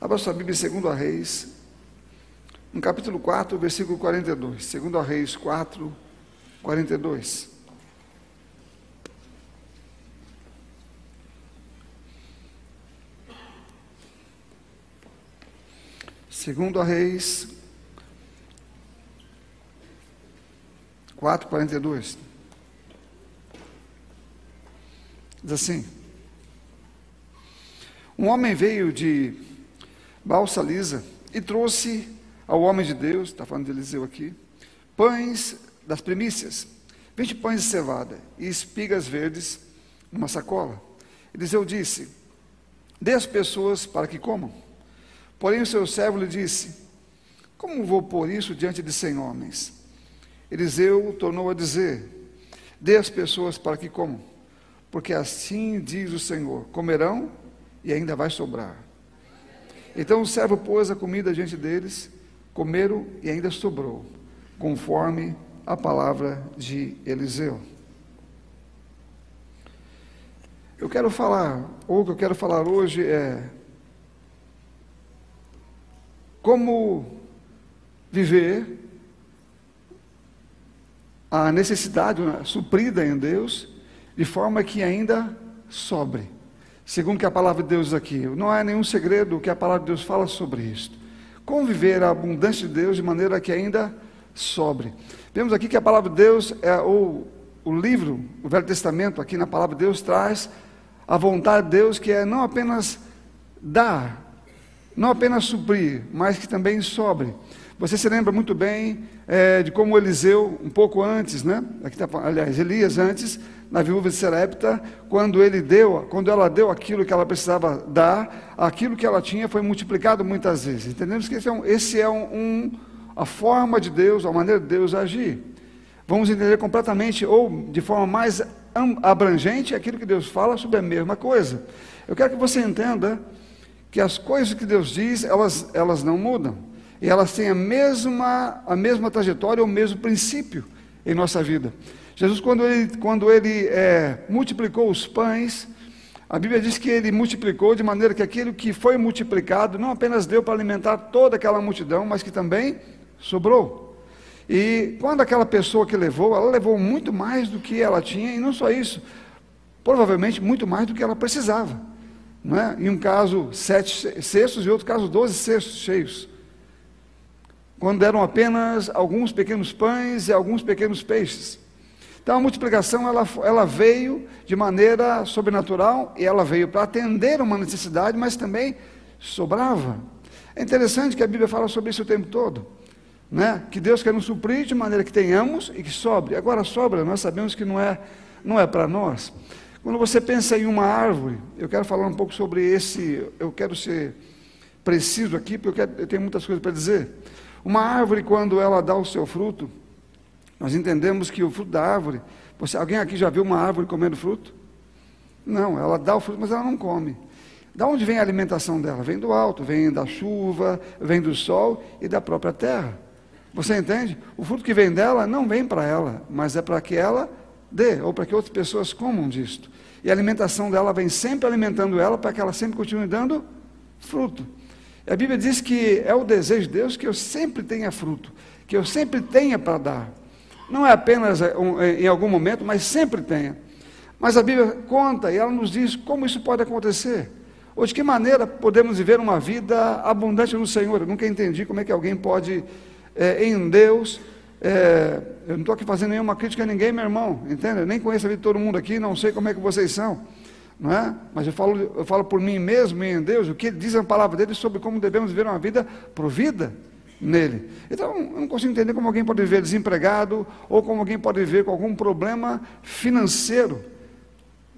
Abra sua Bíblia em 2 Reis, no capítulo 4, versículo 42. 2 Reis 4, 42. Segundo a Reis 4, 42. Diz assim: Um homem veio de Balsa Lisa e trouxe ao homem de Deus, está falando de Eliseu aqui, pães das primícias, vinte pães de cevada e espigas verdes numa sacola. Eliseu disse: Dê às pessoas para que comam. Porém o seu servo lhe disse: Como vou pôr isso diante de cem homens? Eliseu tornou a dizer: Dê às pessoas para que comam, porque assim diz o Senhor: comerão e ainda vai sobrar. Então o servo pôs a comida diante deles, comeram e ainda sobrou, conforme a palavra de Eliseu. Eu quero falar, ou o que eu quero falar hoje é como viver a necessidade né, suprida em Deus, de forma que ainda sobre. Segundo que a palavra de Deus aqui, não há nenhum segredo que a palavra de Deus fala sobre isto. Como viver a abundância de Deus de maneira que ainda sobre. Vemos aqui que a palavra de Deus, é, ou o livro, o Velho Testamento, aqui na palavra de Deus, traz a vontade de Deus que é não apenas dar, não apenas suprir, mas que também sobre. Você se lembra muito bem é, de como Eliseu, um pouco antes, né? Aqui tá, aliás, Elias antes, na viúva de Serepta, quando ele deu, quando ela deu aquilo que ela precisava dar, aquilo que ela tinha foi multiplicado muitas vezes. Entendemos que esse é, um, esse é um, um, a forma de Deus, a maneira de Deus agir. Vamos entender completamente, ou de forma mais abrangente, aquilo que Deus fala sobre a mesma coisa. Eu quero que você entenda que as coisas que Deus diz, elas, elas não mudam. E elas têm a mesma, a mesma trajetória, o mesmo princípio em nossa vida. Jesus, quando ele, quando ele é, multiplicou os pães, a Bíblia diz que ele multiplicou de maneira que aquilo que foi multiplicado não apenas deu para alimentar toda aquela multidão, mas que também sobrou. E quando aquela pessoa que levou, ela levou muito mais do que ela tinha, e não só isso, provavelmente muito mais do que ela precisava. Não é? Em um caso, sete cestos, e outro caso, doze cestos cheios. Quando eram apenas alguns pequenos pães e alguns pequenos peixes. Então a multiplicação ela, ela veio de maneira sobrenatural e ela veio para atender uma necessidade, mas também sobrava. É interessante que a Bíblia fala sobre isso o tempo todo. Né? Que Deus quer nos suprir de maneira que tenhamos e que sobre. Agora sobra, nós sabemos que não é, não é para nós. Quando você pensa em uma árvore, eu quero falar um pouco sobre esse, eu quero ser preciso aqui, porque eu, quero, eu tenho muitas coisas para dizer. Uma árvore, quando ela dá o seu fruto, nós entendemos que o fruto da árvore, você, alguém aqui já viu uma árvore comendo fruto? Não, ela dá o fruto, mas ela não come. Da onde vem a alimentação dela? Vem do alto, vem da chuva, vem do sol e da própria terra. Você entende? O fruto que vem dela não vem para ela, mas é para que ela dê, ou para que outras pessoas comam disto. E a alimentação dela vem sempre alimentando ela para que ela sempre continue dando fruto. A Bíblia diz que é o desejo de Deus que eu sempre tenha fruto, que eu sempre tenha para dar. Não é apenas eh, eh, em algum momento, mas sempre tenha. Mas a Bíblia conta e ela nos diz como isso pode acontecer. Ou de que maneira podemos viver uma vida abundante no Senhor. Eu nunca entendi como é que alguém pode, é, em Deus, é, eu não estou aqui fazendo nenhuma crítica a ninguém, meu irmão, entende? Eu nem conheço a vida de todo mundo aqui, não sei como é que vocês são, não é? Mas eu falo, eu falo por mim mesmo e em Deus, o que diz a palavra dele sobre como devemos viver uma vida provida nele. Então, eu não consigo entender como alguém pode viver desempregado ou como alguém pode viver com algum problema financeiro,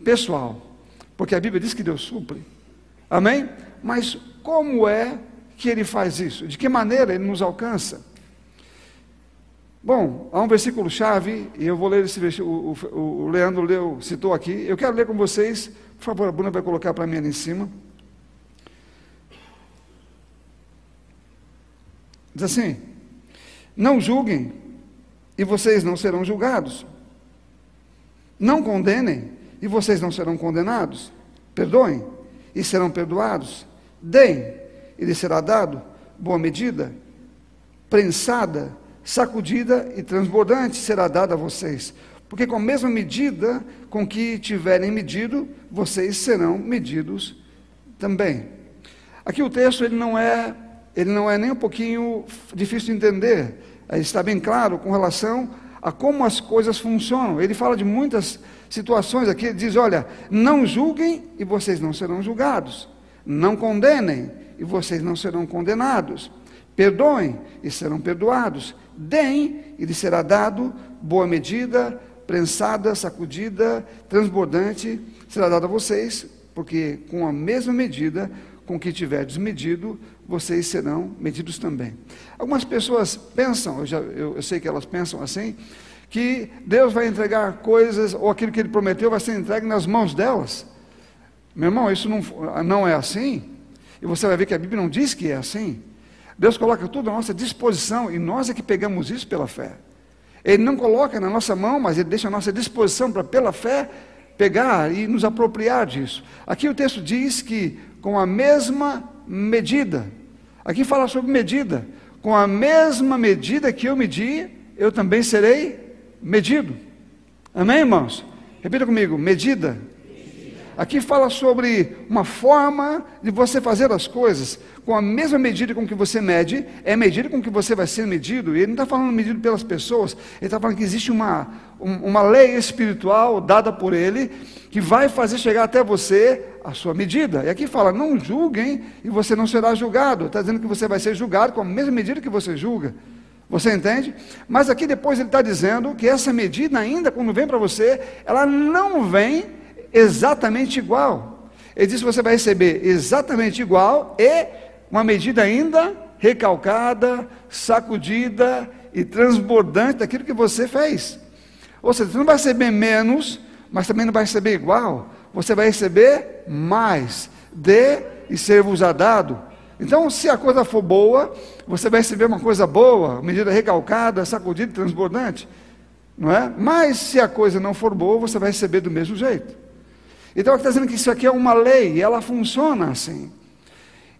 pessoal, porque a Bíblia diz que Deus supre. Amém? Mas como é que ele faz isso? De que maneira ele nos alcança? Bom, há um versículo chave, e eu vou ler esse versículo, o, o, o Leandro leu, citou aqui. Eu quero ler com vocês, por favor, a Bruna vai colocar para mim ali em cima. Diz assim: Não julguem, e vocês não serão julgados. Não condenem, e vocês não serão condenados. Perdoem, e serão perdoados. Deem, e lhe será dado, boa medida, prensada, sacudida e transbordante será dada a vocês. Porque com a mesma medida com que tiverem medido, vocês serão medidos também. Aqui o texto ele não é, ele não é nem um pouquinho difícil de entender. Está bem claro com relação a como as coisas funcionam. Ele fala de muitas situações aqui, ele diz: olha, não julguem e vocês não serão julgados. Não condenem e vocês não serão condenados. Perdoem e serão perdoados. Deem e lhes será dado boa medida, prensada, sacudida, transbordante, será dada a vocês, porque com a mesma medida com que tiverdes medido, vocês serão medidos também. Algumas pessoas pensam, eu, já, eu, eu sei que elas pensam assim, que Deus vai entregar coisas, ou aquilo que Ele prometeu vai ser entregue nas mãos delas. Meu irmão, isso não, não é assim. E você vai ver que a Bíblia não diz que é assim. Deus coloca tudo à nossa disposição e nós é que pegamos isso pela fé. Ele não coloca na nossa mão, mas ele deixa à nossa disposição para, pela fé, pegar e nos apropriar disso. Aqui o texto diz que com a mesma medida, aqui fala sobre medida, com a mesma medida que eu medi, eu também serei medido. Amém, irmãos? Repita comigo: medida. Aqui fala sobre uma forma de você fazer as coisas com a mesma medida com que você mede, é a medida com que você vai ser medido. E ele não está falando medido pelas pessoas, ele está falando que existe uma, uma lei espiritual dada por ele que vai fazer chegar até você a sua medida. E aqui fala: não julguem e você não será julgado. Está dizendo que você vai ser julgado com a mesma medida que você julga. Você entende? Mas aqui depois ele está dizendo que essa medida, ainda quando vem para você, ela não vem exatamente igual. Ele diz que você vai receber exatamente igual e uma medida ainda recalcada, sacudida e transbordante daquilo que você fez. Ou seja, você não vai receber menos, mas também não vai receber igual. Você vai receber mais. Dê e ser-vos dado. Então, se a coisa for boa, você vai receber uma coisa boa, medida recalcada, sacudida e transbordante. Não é? Mas se a coisa não for boa, você vai receber do mesmo jeito. Então, está dizendo que isso aqui é uma lei, e ela funciona assim.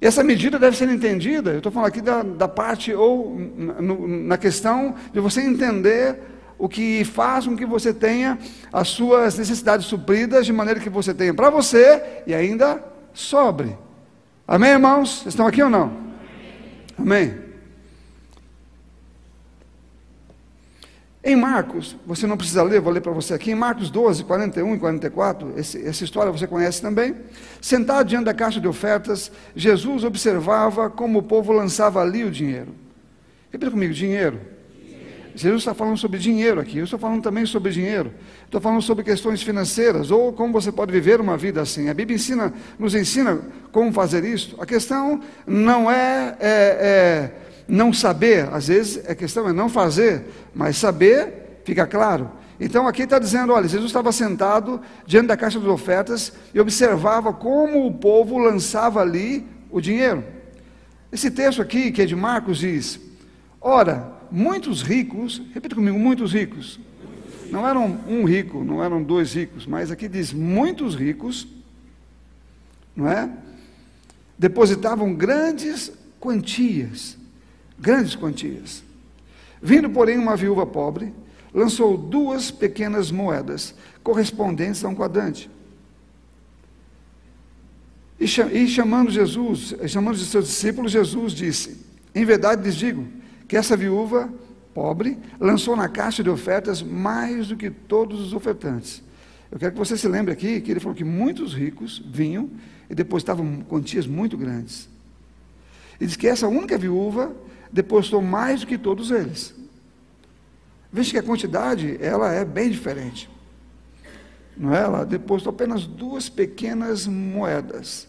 Essa medida deve ser entendida, eu estou falando aqui da, da parte, ou no, na questão de você entender o que faz com que você tenha as suas necessidades supridas de maneira que você tenha para você e ainda sobre. Amém, irmãos? Estão aqui ou não? Amém. Em Marcos, você não precisa ler, vou ler para você aqui, em Marcos 12, 41 e 44, esse, essa história você conhece também. Sentado diante da caixa de ofertas, Jesus observava como o povo lançava ali o dinheiro. Repita comigo: dinheiro. Jesus está falando sobre dinheiro aqui, eu estou falando também sobre dinheiro, estou falando sobre questões financeiras, ou como você pode viver uma vida assim. A Bíblia ensina, nos ensina como fazer isso. A questão não é, é, é não saber, às vezes a questão é não fazer, mas saber fica claro. Então aqui está dizendo: olha, Jesus estava sentado diante da caixa das ofertas e observava como o povo lançava ali o dinheiro. Esse texto aqui, que é de Marcos, diz: ora, muitos ricos, repita comigo, muitos ricos. Não eram um rico, não eram dois ricos, mas aqui diz muitos ricos, não é? Depositavam grandes quantias grandes quantias. Vindo, porém, uma viúva pobre, lançou duas pequenas moedas, correspondentes a um quadrante. E, chamando Jesus, chamando os seus discípulos, Jesus disse: Em verdade lhes digo que essa viúva pobre lançou na caixa de ofertas mais do que todos os ofertantes. Eu quero que você se lembre aqui que ele falou que muitos ricos vinham e depositavam quantias muito grandes. E diz que essa única viúva depositou mais do que todos eles. Veja que a quantidade, ela é bem diferente. Não é? Ela depositou apenas duas pequenas moedas,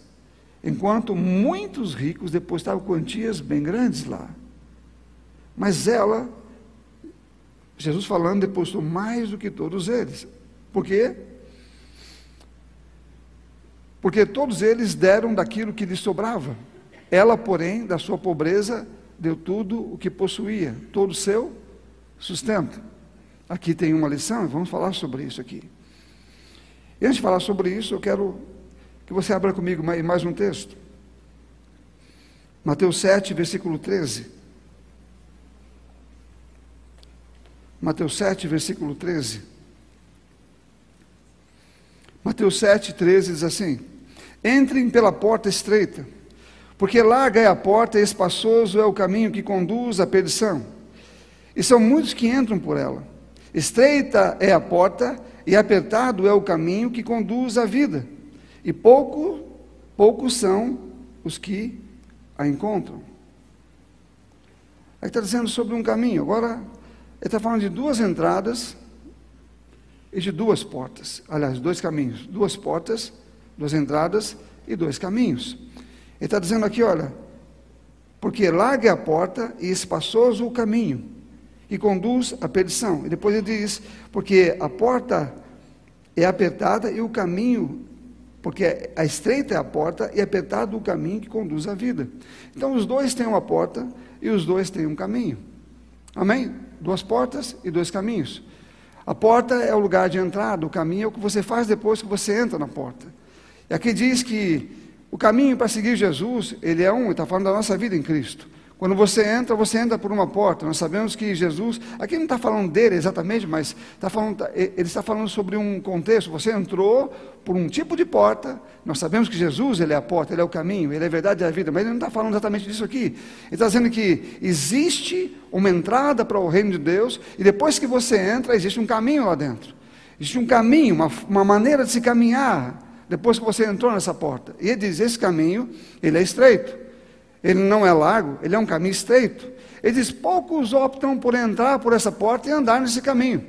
enquanto muitos ricos depositavam quantias bem grandes lá. Mas ela, Jesus falando, depositou mais do que todos eles. Por quê? Porque todos eles deram daquilo que lhes sobrava. Ela, porém, da sua pobreza, deu tudo o que possuía, todo o seu sustento. Aqui tem uma lição, vamos falar sobre isso aqui. E antes de falar sobre isso, eu quero que você abra comigo mais um texto. Mateus 7, versículo 13. Mateus 7, versículo 13. Mateus 7, 13 diz assim: Entrem pela porta estreita, porque larga é a porta e espaçoso é o caminho que conduz à perdição, e são muitos que entram por ela. Estreita é a porta e apertado é o caminho que conduz à vida, e pouco, poucos são os que a encontram. Aí está dizendo sobre um caminho. Agora, ele está falando de duas entradas e de duas portas. Aliás, dois caminhos. Duas portas, duas entradas e dois caminhos. Ele está dizendo aqui, olha, porque larga a porta e espaçoso o caminho que conduz à perdição. E depois ele diz, porque a porta é apertada e o caminho porque a estreita é a porta e apertado o caminho que conduz à vida. Então os dois têm uma porta e os dois têm um caminho. Amém? Duas portas e dois caminhos. A porta é o lugar de entrada, o caminho é o que você faz depois que você entra na porta. E aqui diz que o caminho para seguir Jesus, ele é um, está falando da nossa vida em Cristo. Quando você entra, você entra por uma porta. Nós sabemos que Jesus, aqui não está falando dele exatamente, mas está falando, ele está falando sobre um contexto. Você entrou por um tipo de porta. Nós sabemos que Jesus ele é a porta, ele é o caminho, ele é a verdade e a vida. Mas ele não está falando exatamente disso aqui. Ele está dizendo que existe uma entrada para o reino de Deus e depois que você entra, existe um caminho lá dentro. Existe um caminho, uma, uma maneira de se caminhar depois que você entrou nessa porta. E ele diz: esse caminho ele é estreito ele não é largo, ele é um caminho estreito. Ele diz: poucos optam por entrar por essa porta e andar nesse caminho.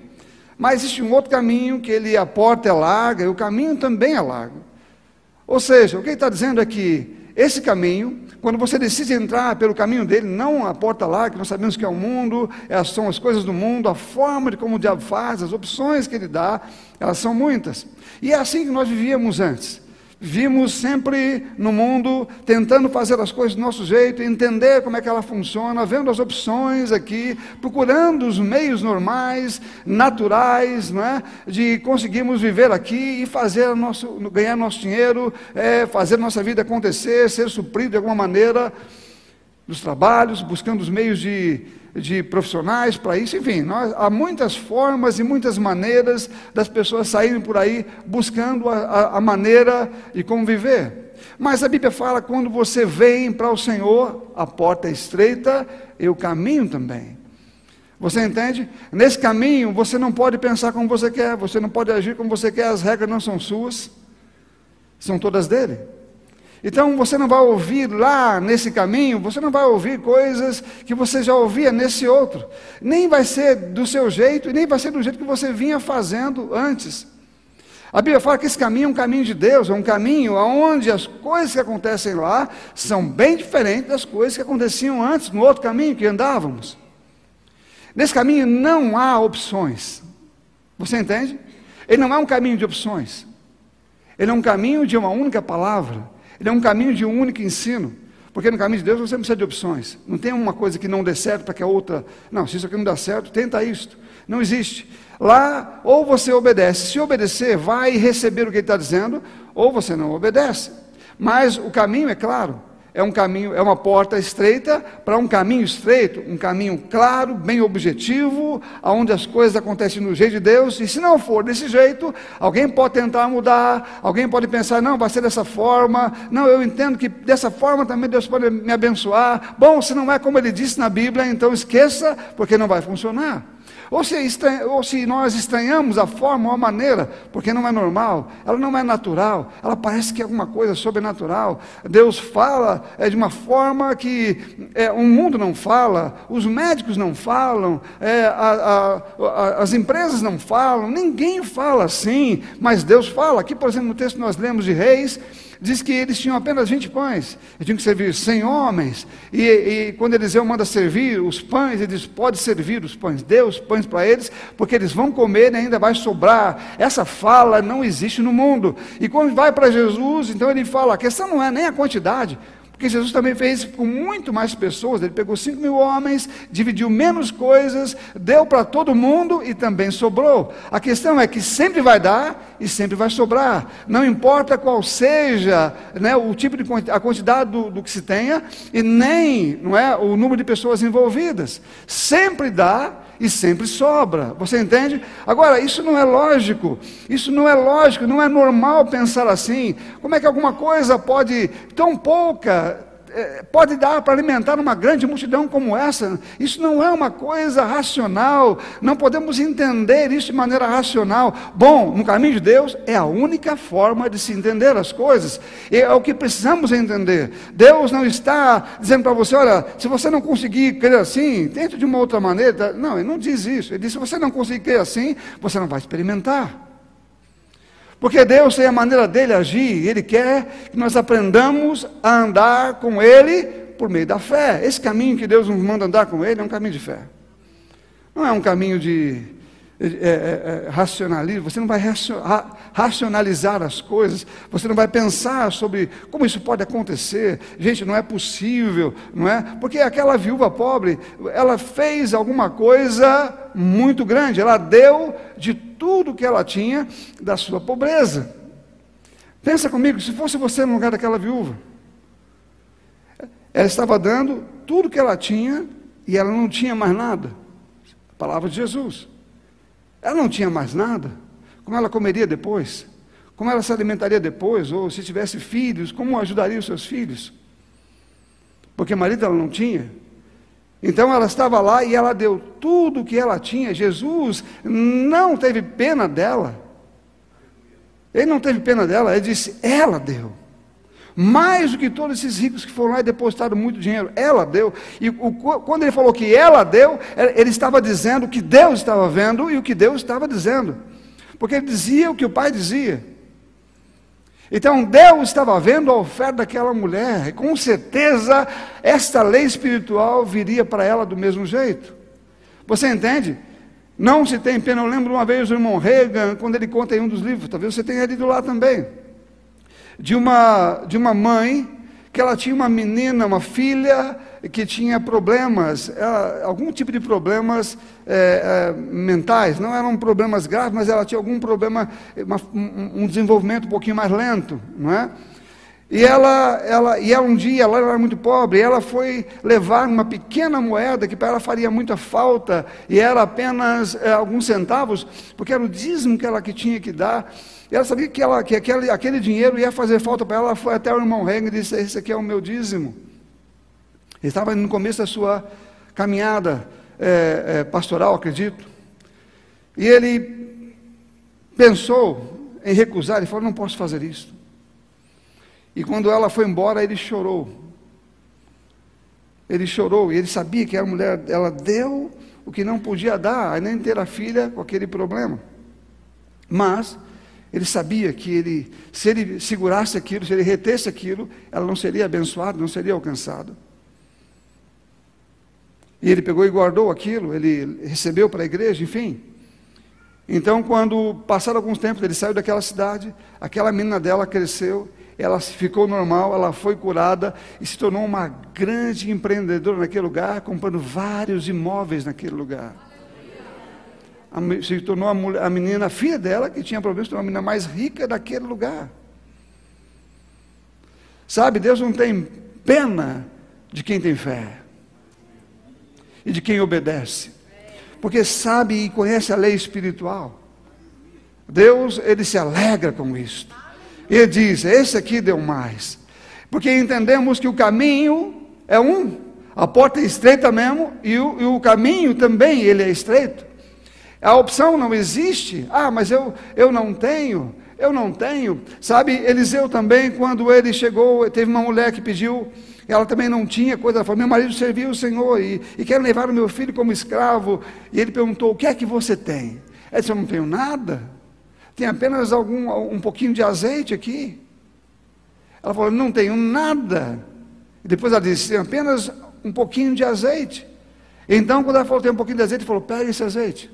Mas existe um outro caminho que ele, a porta é larga e o caminho também é largo. Ou seja, o que ele está dizendo é que esse caminho, quando você decide entrar pelo caminho dele, não a porta larga, nós sabemos que é o mundo, é, são as coisas do mundo, a forma de como o diabo faz, as opções que ele dá, elas são muitas. E é assim que nós vivíamos antes. Vimos sempre no mundo tentando fazer as coisas do nosso jeito, entender como é que ela funciona, vendo as opções aqui, procurando os meios normais, naturais, é, de conseguirmos viver aqui e fazer nosso, ganhar nosso dinheiro, é, fazer nossa vida acontecer, ser suprido de alguma maneira dos trabalhos, buscando os meios de de profissionais para isso, enfim, nós, há muitas formas e muitas maneiras das pessoas saírem por aí buscando a, a, a maneira de como viver. Mas a Bíblia fala quando você vem para o Senhor, a porta é estreita e o caminho também. Você entende? Nesse caminho você não pode pensar como você quer, você não pode agir como você quer, as regras não são suas, são todas dele. Então você não vai ouvir lá nesse caminho, você não vai ouvir coisas que você já ouvia nesse outro. Nem vai ser do seu jeito, e nem vai ser do jeito que você vinha fazendo antes. A Bíblia fala que esse caminho é um caminho de Deus, é um caminho onde as coisas que acontecem lá são bem diferentes das coisas que aconteciam antes, no outro caminho que andávamos. Nesse caminho não há opções. Você entende? Ele não é um caminho de opções. Ele é um caminho de uma única palavra. Ele é um caminho de um único ensino. Porque no caminho de Deus você não precisa de opções. Não tem uma coisa que não dê certo para que a outra. Não, se isso aqui não dá certo, tenta isto. Não existe. Lá, ou você obedece. Se obedecer, vai receber o que ele está dizendo, ou você não obedece. Mas o caminho é claro é um caminho, é uma porta estreita para um caminho estreito, um caminho claro, bem objetivo, aonde as coisas acontecem no jeito de Deus. E se não for desse jeito, alguém pode tentar mudar, alguém pode pensar, não, vai ser dessa forma. Não, eu entendo que dessa forma também Deus pode me abençoar. Bom, se não é como ele disse na Bíblia, então esqueça, porque não vai funcionar. Ou se, ou se nós estranhamos a forma ou a maneira, porque não é normal, ela não é natural, ela parece que é alguma coisa sobrenatural. Deus fala é, de uma forma que é, o mundo não fala, os médicos não falam, é, a, a, a, as empresas não falam, ninguém fala assim, mas Deus fala. Aqui, por exemplo, no texto que nós lemos de Reis, diz que eles tinham apenas 20 pães, e tinham que servir 100 homens, e, e quando Eliseu manda servir os pães, ele diz, pode servir os pães, dê os pães para eles, porque eles vão comer e ainda vai sobrar, essa fala não existe no mundo, e quando vai para Jesus, então ele fala, a questão não é nem a quantidade, Porque Jesus também fez com muito mais pessoas. Ele pegou 5 mil homens, dividiu menos coisas, deu para todo mundo e também sobrou. A questão é que sempre vai dar e sempre vai sobrar. Não importa qual seja né, o tipo de a quantidade do, do que se tenha e nem não é, o número de pessoas envolvidas. Sempre dá e sempre sobra. Você entende? Agora, isso não é lógico. Isso não é lógico, não é normal pensar assim. Como é que alguma coisa pode, tão pouca, pode dar para alimentar uma grande multidão como essa. Isso não é uma coisa racional, não podemos entender isso de maneira racional. Bom, no caminho de Deus é a única forma de se entender as coisas, é o que precisamos entender. Deus não está dizendo para você: olha, se você não conseguir crer assim, tente de uma outra maneira. Não, Ele não diz isso. Ele diz: se você não conseguir crer assim, você não vai experimentar. Porque Deus tem a maneira dele agir, ele quer que nós aprendamos a andar com ele por meio da fé. Esse caminho que Deus nos manda andar com ele é um caminho de fé. Não é um caminho de é, é, é, racionalismo, você não vai racionalizar as coisas, você não vai pensar sobre como isso pode acontecer. Gente, não é possível, não é? Porque aquela viúva pobre, ela fez alguma coisa muito grande, ela deu de tudo que ela tinha da sua pobreza. Pensa comigo, se fosse você no lugar daquela viúva, ela estava dando tudo que ela tinha e ela não tinha mais nada. A palavra de Jesus. Ela não tinha mais nada. Como ela comeria depois? Como ela se alimentaria depois? Ou se tivesse filhos, como ajudaria os seus filhos? Porque marido ela não tinha. Então ela estava lá e ela deu tudo o que ela tinha. Jesus não teve pena dela. Ele não teve pena dela, ele disse: ela deu. Mais do que todos esses ricos que foram lá e depositaram muito dinheiro, ela deu. E o, quando ele falou que ela deu, ele estava dizendo o que Deus estava vendo e o que Deus estava dizendo. Porque ele dizia o que o pai dizia. Então Deus estava vendo a oferta daquela mulher, e com certeza esta lei espiritual viria para ela do mesmo jeito. Você entende? Não se tem pena. Eu lembro uma vez o irmão Reagan, quando ele conta em um dos livros, talvez você tenha lido lá também, de uma, de uma mãe que ela tinha uma menina, uma filha, que tinha problemas, ela, algum tipo de problemas é, é, mentais, não eram problemas graves, mas ela tinha algum problema, uma, um, desenvolvimento um pouquinho mais lento, não é? E ela, ela, e ela um dia, ela era muito pobre, e ela foi levar uma pequena moeda que para ela faria muita falta, e era apenas é, alguns centavos, porque era o dízimo que ela que tinha que dar. E ela sabia que, ela, que aquele, aquele dinheiro ia fazer falta para ela, ela foi até o irmão Reng e disse: Esse aqui é o meu dízimo. Ele estava no começo da sua caminhada é, é, pastoral, acredito. E ele pensou em recusar, ele falou: Não posso fazer isso. E quando ela foi embora, ele chorou. Ele chorou e ele sabia que a mulher, ela deu o que não podia dar, nem ter a filha com aquele problema. Mas ele sabia que ele, se ele segurasse aquilo, se ele retesse aquilo, ela não seria abençoada, não seria alcançada. E ele pegou e guardou aquilo, ele recebeu para a igreja, enfim. Então, quando passaram alguns tempos, ele saiu daquela cidade, aquela menina dela cresceu, ela ficou normal, ela foi curada e se tornou uma grande empreendedora naquele lugar, comprando vários imóveis naquele lugar. Se tornou a, mulher, a menina, filha dela, que tinha problemas, se tornou a menina mais rica daquele lugar. Sabe, Deus não tem pena de quem tem fé e de quem obedece, porque sabe e conhece a lei espiritual. Deus, ele se alegra com isto. Ele diz: Esse aqui deu mais, porque entendemos que o caminho é um, a porta é estreita mesmo, e o, e o caminho também ele é estreito. A opção não existe. Ah, mas eu, eu não tenho, eu não tenho. Sabe, Eliseu também, quando ele chegou, teve uma mulher que pediu ela também não tinha coisa, ela falou, meu marido serviu o Senhor e, e quer levar o meu filho como escravo. E ele perguntou, o que é que você tem? Ela disse, eu não tenho nada, tem apenas algum, um pouquinho de azeite aqui. Ela falou, não tenho nada. E depois ela disse, tem apenas um pouquinho de azeite. Então, quando ela falou, tem um pouquinho de azeite, ele falou, pega esse azeite.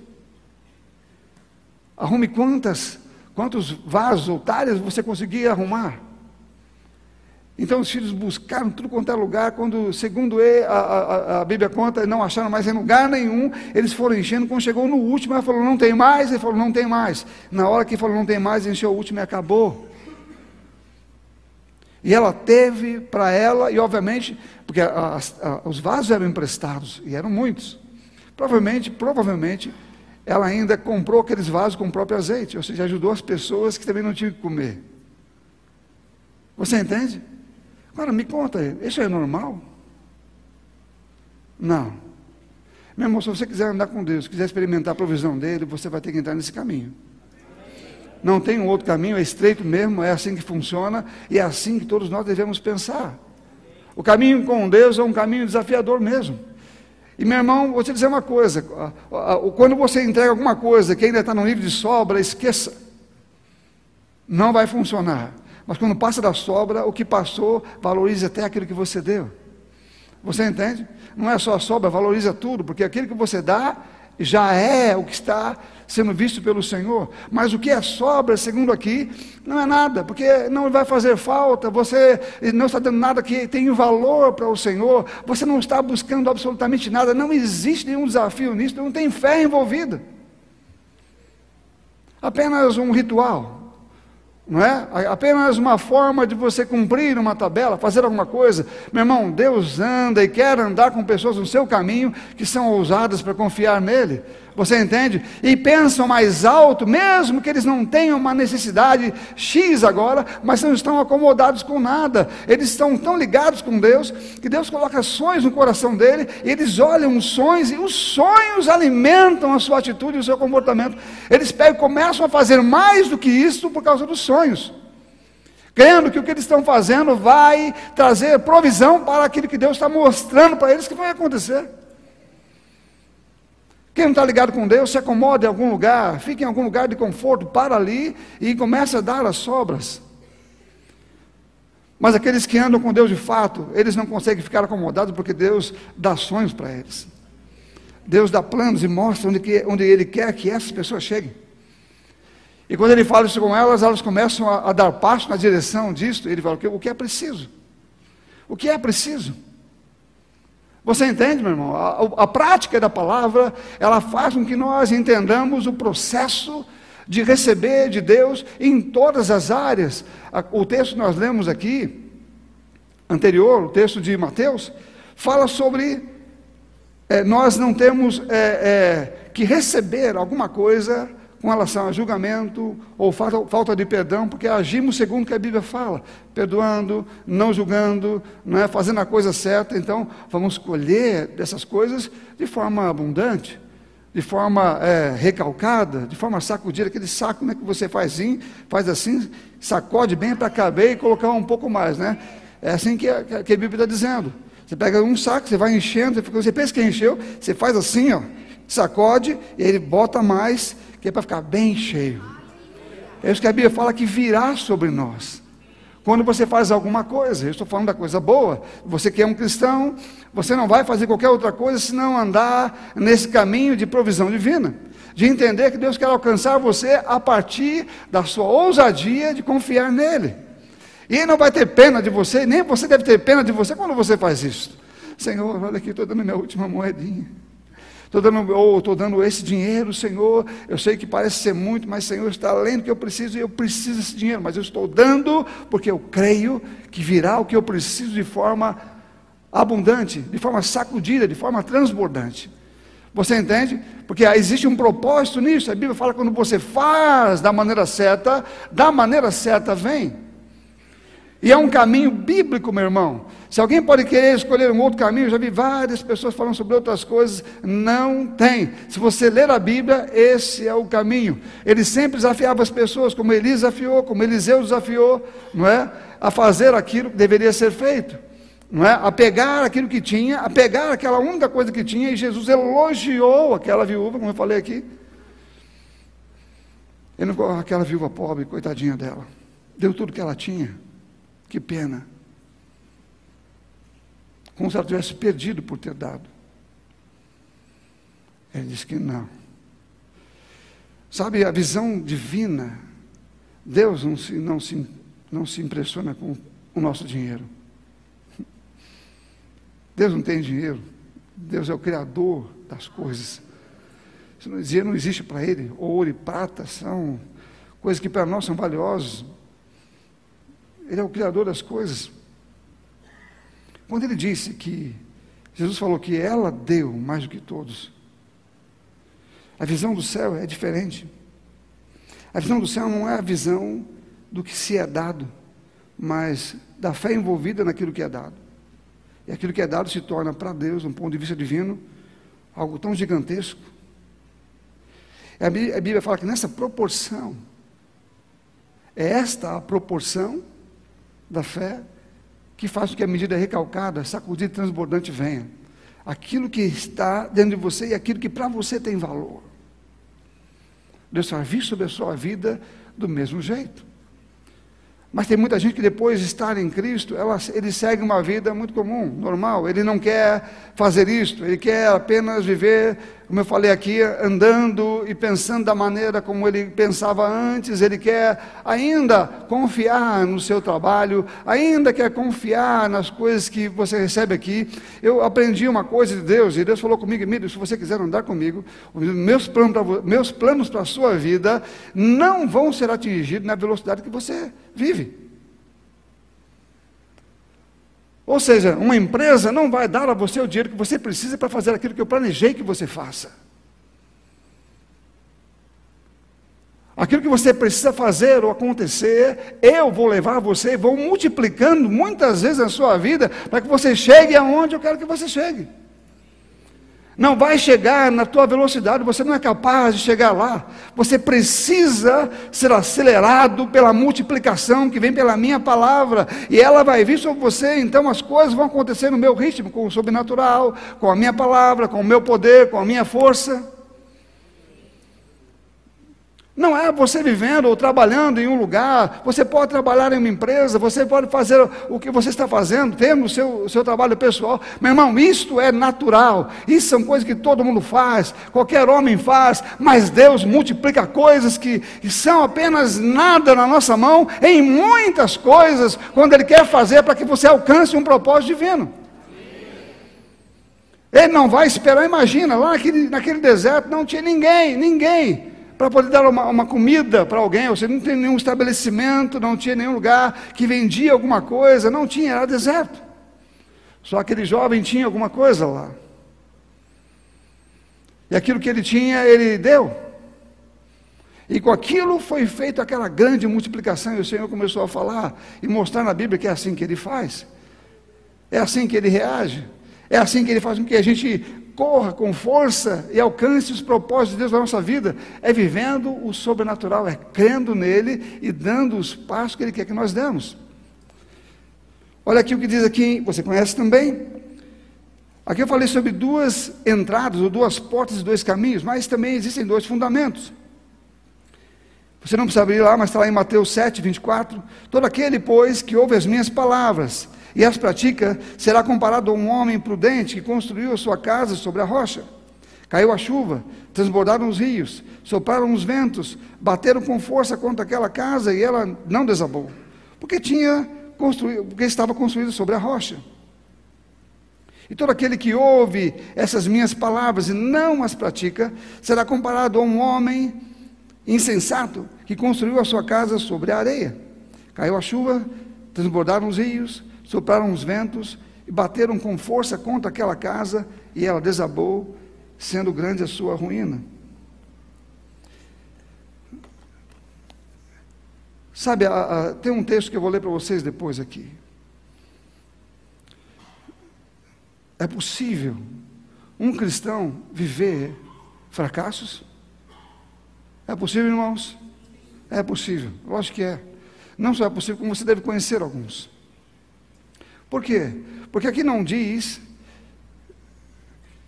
Arrume quantas, quantos vasos ou talhas você conseguir arrumar. Então os filhos buscaram tudo quanto é lugar, quando, segundo ele, a, a, a, Bíblia conta, não acharam mais em lugar nenhum, eles foram enchendo, quando chegou no último, ela falou, não tem mais, ele falou, não tem mais. Na hora que falou, não tem mais, encheu o último e acabou. E ela teve para ela, e obviamente, porque os vasos eram emprestados, e eram muitos. Provavelmente, provavelmente, ela ainda comprou aqueles vasos com o próprio azeite, ou seja, ajudou as pessoas que também não tinham que comer. Você entende? Agora me conta, isso é normal? Não. Meu irmão, se você quiser andar com Deus, quiser experimentar a provisão dele, você vai ter que entrar nesse caminho. Não tem um outro caminho, é estreito mesmo, é assim que funciona e é assim que todos nós devemos pensar. O caminho com Deus é um caminho desafiador mesmo. E meu irmão, vou te dizer uma coisa: quando você entrega alguma coisa que ainda está no nível de sobra, esqueça. Não vai funcionar. Mas quando passa da sobra, o que passou, valorize até aquilo que você deu. Você entende? Não é só a sobra, valoriza tudo, porque aquilo que você dá já é o que está sendo visto pelo Senhor. Mas o que é sobra, segundo aqui, não é nada, porque não vai fazer falta, você não está dando nada que tenha valor para o Senhor, você não está buscando absolutamente nada, não existe nenhum desafio nisso, não tem fé envolvida. Apenas um ritual não é? Apenas uma forma de você cumprir uma tabela, fazer alguma coisa. Meu irmão, Deus anda e quer andar com pessoas no seu caminho que são ousadas para confiar nele. Você entende? E pensam mais alto, mesmo que eles não tenham uma necessidade X agora, mas não estão acomodados com nada. Eles estão tão ligados com Deus que Deus coloca sonhos no coração dele, e eles olham os sonhos e os sonhos alimentam a sua atitude e o seu comportamento. Eles pegam, começam a fazer mais do que isso por causa dos sonhos crendo que o que eles estão fazendo vai trazer provisão para aquilo que Deus está mostrando para eles que vai acontecer. Quem não está ligado com Deus, se acomoda em algum lugar, fica em algum lugar de conforto, para ali e começa a dar as sobras. Mas aqueles que andam com Deus de fato, eles não conseguem ficar acomodados porque Deus dá sonhos para eles. Deus dá planos e mostra onde, que, onde Ele quer que essas pessoas cheguem. E quando Ele fala isso com elas, elas começam a, a dar passo na direção disso. Ele fala: o que é preciso? O que é preciso? Você entende, meu irmão? A, a, prática da palavra, ela faz com que nós entendamos o processo de receber de Deus em todas as áreas. O texto que nós lemos aqui, anterior, o texto de Mateus, fala sobre é, nós não temos é, é, que receber alguma coisa com relação a julgamento ou falta, de perdão, porque agimos segundo o que a Bíblia fala, perdoando, não julgando, não é fazendo a coisa certa. Então, vamos colher dessas coisas de forma abundante, de forma é, recalcada, de forma sacudida, aquele saco né, que você faz assim, faz assim, sacode bem para caber e colocar um pouco mais, né? É assim que a, que a Bíblia está dizendo. Você pega um saco, você vai enchendo, você pensa que encheu, você faz assim, ó, sacode, e ele bota mais, que é para ficar bem cheio. É isso que a Bíblia fala que virá sobre nós. Quando você faz alguma coisa, eu estou falando da coisa boa, você que é um cristão, você não vai fazer qualquer outra coisa senão andar nesse caminho de provisão divina, de entender que Deus quer alcançar você a partir da sua ousadia de confiar nele. E ele não vai ter pena de você, nem você deve ter pena de você quando você faz isso. Senhor, olha aqui, estou dando minha última moedinha. Estou dando, ou estou dando esse dinheiro, Senhor. Eu sei que parece ser muito, mas Senhor está além do que eu preciso e eu preciso desse dinheiro. Mas eu estou dando porque eu creio que virá o que eu preciso de forma abundante, de forma sacudida, de forma transbordante. Você entende? Porque existe um propósito nisso. A Bíblia fala que quando você faz da maneira certa, da maneira certa vem. E é um caminho bíblico, meu irmão. Se alguém pode querer escolher um outro caminho, eu já vi várias pessoas falando sobre outras coisas, não tem. Se você ler a Bíblia, esse é o caminho. Ele sempre desafiava as pessoas, como Eli desafiou, como Eliseu desafiou, não é? A fazer aquilo que deveria ser feito, não é? A pegar aquilo que tinha, a pegar aquela única coisa que tinha, e Jesus elogiou aquela viúva, como eu falei aqui. Ele não, aquela viúva pobre, coitadinha dela, deu tudo que ela tinha. Que pena como se ela tivesse perdido por ter dado. Ele disse que não. Sabe, a visão divina, Deus não se, não se, não se impressiona com o nosso dinheiro. Deus não tem dinheiro. Deus é o Criador das coisas. Dinheiro não existe para Ele. Ouro e prata são coisas que para nós são valiosas. Ele é o Criador das coisas. Quando Ele disse que Jesus falou que ela deu mais do que todos, a visão do céu é diferente. A visão do céu não é a visão do que se é dado, mas da fé envolvida naquilo que é dado. E aquilo que é dado se torna para Deus, um ponto de vista divino, algo tão gigantesco. A Bíblia fala que nessa proporção, é esta a proporção da fé que faz com que a medida recalcada, sacudida e transbordante venha. Aquilo que está dentro de você e aquilo que para você tem valor. Deus vai vir sobre a sua vida do mesmo jeito. Mas tem muita gente que depois de estar em Cristo, ela, ele segue uma vida muito comum, normal. Ele não quer fazer isto, ele quer apenas viver como eu falei aqui, andando e pensando da maneira como ele pensava antes, ele quer ainda confiar no seu trabalho, ainda quer confiar nas coisas que você recebe aqui. Eu aprendi uma coisa de Deus, e Deus falou comigo, Emílio, se você quiser andar comigo, meus planos para a sua vida não vão ser atingidos na velocidade que você vive. Ou seja, uma empresa não vai dar a você o dinheiro que você precisa para fazer aquilo que eu planejei que você faça. Aquilo que você precisa fazer ou acontecer, eu vou levar você e vou multiplicando muitas vezes a sua vida para que você chegue aonde eu quero que você chegue não vai chegar na tua velocidade, você não é capaz de chegar lá. Você precisa ser acelerado pela multiplicação que vem pela minha palavra, e ela vai vir sobre você, então as coisas vão acontecer no meu ritmo, com o sobrenatural, com a minha palavra, com o meu poder, com a minha força. Não é você vivendo ou trabalhando em um lugar, você pode trabalhar em uma empresa, você pode fazer o que você está fazendo, tendo o seu, o seu trabalho pessoal. Meu irmão, isto é natural, isso são coisas que todo mundo faz, qualquer homem faz, mas Deus multiplica coisas que, que são apenas nada na nossa mão, em muitas coisas, quando Ele quer fazer para que você alcance um propósito divino. Ele não vai esperar, imagina, lá naquele, naquele deserto não tinha ninguém, ninguém para poder dar uma, uma comida para alguém. Você não tem nenhum estabelecimento, não tinha nenhum lugar que vendia alguma coisa, não tinha, era deserto. Só aquele jovem tinha alguma coisa lá. E aquilo que ele tinha, ele deu. E com aquilo foi feita aquela grande multiplicação, e o Senhor começou a falar e mostrar na Bíblia que é assim que ele faz. É assim que ele reage. É assim que ele faz com que a gente corra com força e alcance os propósitos de Deus na nossa vida, é vivendo o sobrenatural, é crendo nele e dando os passos que ele quer que nós demos. Olha aqui o que diz aqui, você conhece também. Aqui eu falei sobre duas entradas, ou duas portas e dois caminhos, mas também existem dois fundamentos. Você não precisa abrir lá, mas está lá em Mateus 7, 24. Todo aquele, pois, que ouve as minhas palavras e as pratica, será comparado a um homem prudente que construiu a sua casa sobre a rocha. Caiu a chuva, transbordaram os rios, sopraram os ventos, bateram com força contra aquela casa e ela não desabou, porque tinha construído, porque estava construída sobre a rocha. E todo aquele que ouve essas minhas palavras e não as pratica, será comparado a um homem insensato que construiu a sua casa sobre a areia. Caiu a chuva, transbordaram os rios, sopraram os ventos e bateram com força contra aquela casa e ela desabou, sendo grande a sua ruína. Sabe, a, a, tem um texto que eu vou ler para vocês depois aqui. É possível um cristão viver fracassos? É possível, irmãos? É possível, lógico que é. Não só é possível, como você deve conhecer alguns. Por quê? Porque aqui não diz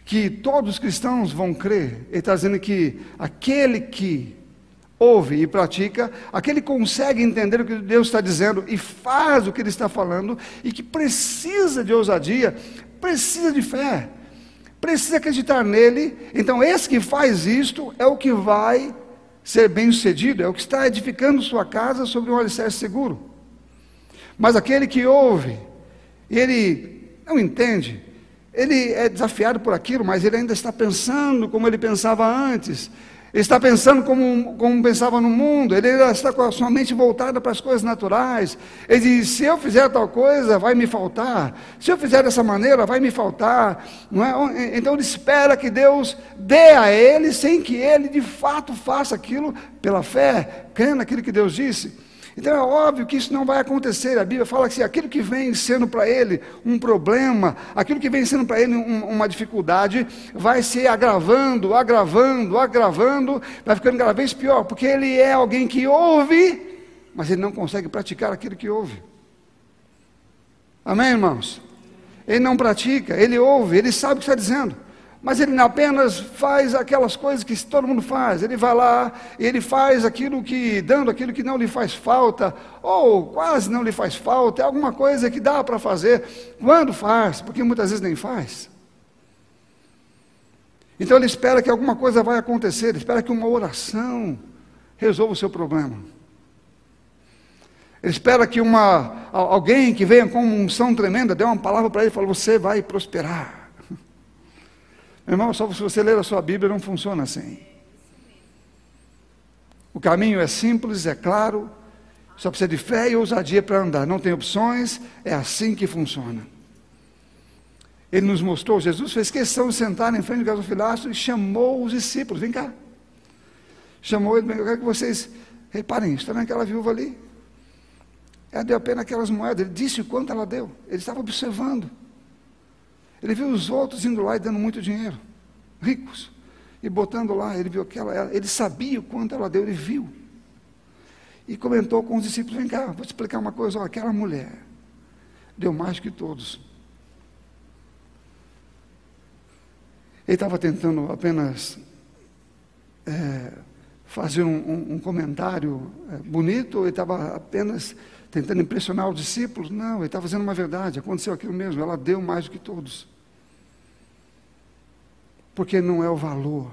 que todos os cristãos vão crer. Ele está dizendo que aquele que ouve e pratica, aquele consegue entender o que Deus está dizendo e faz o que Ele está falando, e que precisa de ousadia, precisa de fé, precisa acreditar nele. Então, esse que faz isto é o que vai ser bem sucedido, é o que está edificando sua casa sobre um alicerce seguro. Mas aquele que ouve, ele não entende, ele é desafiado por aquilo, mas ele ainda está pensando como ele pensava antes. Ele está pensando como, como pensava no mundo, ele está com a sua mente voltada para as coisas naturais. Ele diz: se eu fizer tal coisa, vai me faltar. Se eu fizer dessa maneira, vai me faltar. É? Então ele espera que Deus dê a ele, sem que ele de fato faça aquilo pela fé, crendo naquilo que Deus disse. Então é óbvio que isso não vai acontecer. A Bíblia fala que se aquilo que vem sendo para ele um problema, aquilo que vem sendo para ele um, uma dificuldade, vai se agravando, agravando, agravando, vai ficando cada vez pior, porque ele é alguém que ouve, mas ele não consegue praticar aquilo que ouve. Amém, irmãos? Ele não pratica, ele ouve, ele sabe o que está dizendo mas ele apenas faz aquelas coisas que todo mundo faz. Ele vai lá e ele faz aquilo que, dando aquilo que não lhe faz falta, ou quase não lhe faz falta, é alguma coisa que dá para fazer, quando faz, porque muitas vezes nem faz. Então ele espera que alguma coisa vai acontecer, ele espera que uma oração resolva o seu problema. Ele espera que uma, alguém que venha com uma unção tremenda dê uma palavra para ele e fale: Você vai prosperar. Meu irmão, só se você ler a sua Bíblia não funciona assim. O caminho é simples, é claro, só precisa de fé e ousadia para andar. Não tem opções, é assim que funciona. Ele nos mostrou, Jesus fez questão de sentar em frente do gasofilácio e chamou os discípulos, vem cá. Chamou ele, eu quero que vocês reparem, está vendo aquela viúva ali? Ela deu apenas aquelas moedas, ele disse o quanto ela deu, ele estava observando. Ele viu os outros indo lá e dando muito dinheiro, ricos, e botando lá, ele viu aquela, ele sabia o quanto ela deu, ele viu. E comentou com os discípulos: vem cá, vou te explicar uma coisa, ó, aquela mulher deu mais que todos. Ele estava tentando apenas é, fazer um, um, um comentário é, bonito, ele estava apenas tentando impressionar os discípulos? Não, ele estava fazendo uma verdade, aconteceu aquilo mesmo, ela deu mais do que todos porque não é o valor.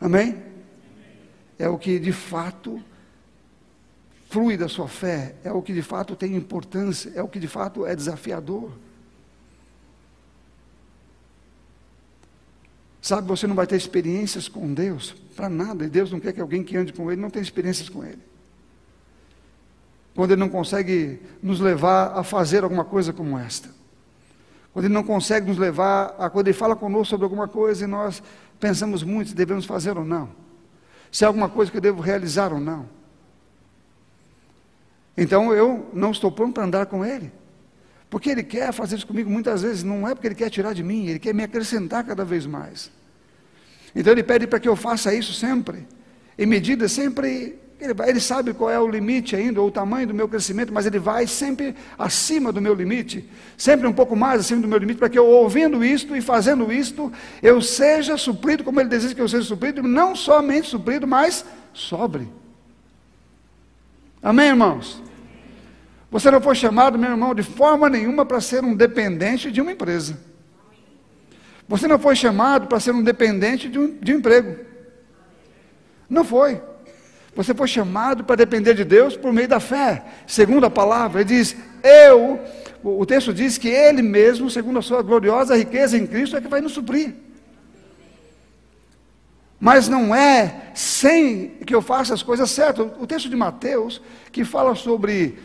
Amém? É o que de fato flui da sua fé, é o que de fato tem importância, é o que de fato é desafiador. Sabe, você não vai ter experiências com Deus para nada, e Deus não quer que alguém que ande com Ele não tenha experiências com Ele. Quando Ele não consegue nos levar a fazer alguma coisa como esta quando Ele não consegue nos levar, a, quando Ele fala conosco sobre alguma coisa e nós pensamos muito se devemos fazer ou não, se é alguma coisa que eu devo realizar ou não. Então eu não estou pronto para andar com Ele, porque Ele quer fazer isso comigo muitas vezes, não é porque Ele quer tirar de mim, Ele quer me acrescentar cada vez mais. Então Ele pede para que eu faça isso sempre, em medida sempre ele, ele, sabe qual é o limite ainda, ou o tamanho do meu crescimento, mas ele vai sempre acima do meu limite, sempre um pouco mais acima do meu limite, para que eu, ouvindo isto e fazendo isto, eu seja suprido como ele deseja que eu seja suprido, não somente suprido, mas sobre. Amém, irmãos? Você não foi chamado, meu irmão, de forma nenhuma para ser um dependente de uma empresa. Você não foi chamado para ser um dependente de um, de um emprego. Não foi. Você foi chamado para depender de Deus por meio da fé. Segundo a palavra, ele diz: Eu, o texto diz que Ele mesmo, segundo a sua gloriosa riqueza em Cristo, é que vai nos suprir. Mas não é sem que eu faça as coisas certas. O texto de Mateus, que fala sobre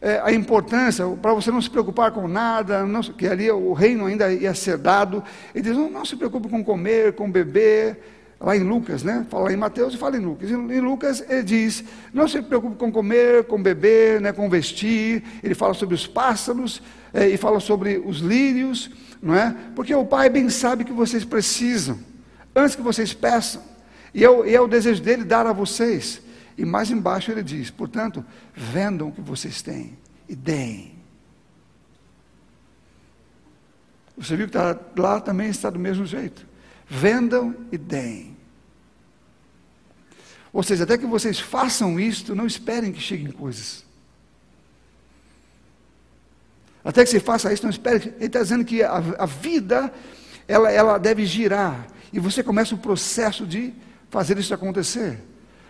é, a importância, para você não se preocupar com nada, não, que ali o reino ainda ia ser dado, ele diz: não, não se preocupe com comer, com beber lá em Lucas, né? Fala em Mateus e fala em Lucas. Em Lucas ele diz: não se preocupe com comer, com beber, né, com vestir. Ele fala sobre os pássaros é, e fala sobre os lírios, não é? Porque o Pai bem sabe que vocês precisam, antes que vocês peçam. E é, o, e é o desejo dele dar a vocês. E mais embaixo ele diz: portanto, vendam o que vocês têm e deem. Você viu que tá, lá também está do mesmo jeito. Vendam e deem. Ou seja, até que vocês façam isto, não esperem que cheguem coisas. Até que você faça isso, não espere. Ele está dizendo que a, a vida, ela, ela deve girar. E você começa o processo de fazer isso acontecer.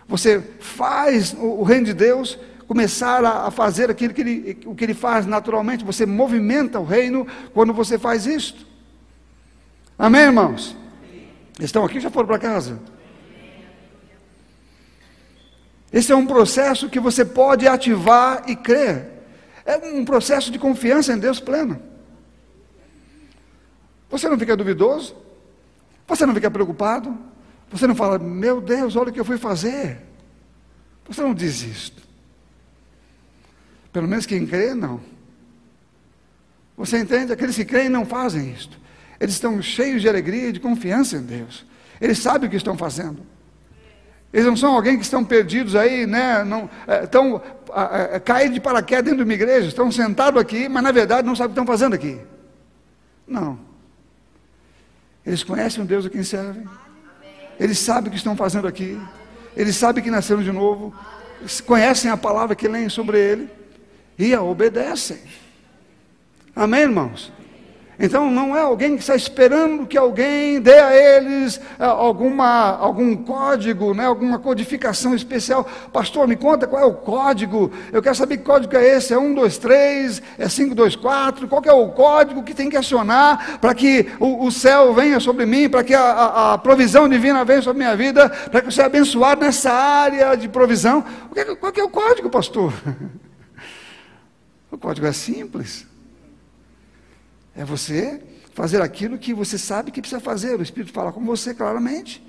Você faz o, o reino de Deus começar a, fazer aquilo que ele, o que ele faz naturalmente. Você movimenta o reino quando você faz isto. Amém, irmãos? Estão aqui já foram para casa? Esse é um processo que você pode ativar e crer. É um processo de confiança em Deus pleno. Você não fica duvidoso? Você não fica preocupado? Você não fala, meu Deus, olha o que eu fui fazer. Você não diz isto. Pelo menos quem crê, não. Você entende? Aqueles que creem não fazem isto. Eles estão cheios de alegria e de confiança em Deus. Eles sabem o que estão fazendo. Eles não são alguém que estão perdidos aí, né? Não, estão é, é, caídos de paraquedas dentro de uma igreja, estão sentados aqui, mas na verdade não sabem o que estão fazendo aqui. Não. Eles conhecem o Deus a quem servem. Eles sabem o que estão fazendo aqui. Eles sabem que nasceram de novo. Conhecem a palavra que leem sobre ele e a obedecem. Amém, irmãos? Então não é alguém que está esperando que alguém dê a eles é, alguma, algum código, né, alguma codificação especial. Pastor, me conta qual é o código. Eu quero saber que código é esse. É 1, 2, 3, é 5, 2, 4. Qual é o código que tem que acionar para que o, o, céu venha sobre mim, para que a, a, a, provisão divina venha sobre minha vida, para que eu seja abençoado nessa área de provisão. Que, qual é o código, pastor? O código é simples. É você fazer aquilo que você sabe que precisa fazer. O Espírito fala com você claramente.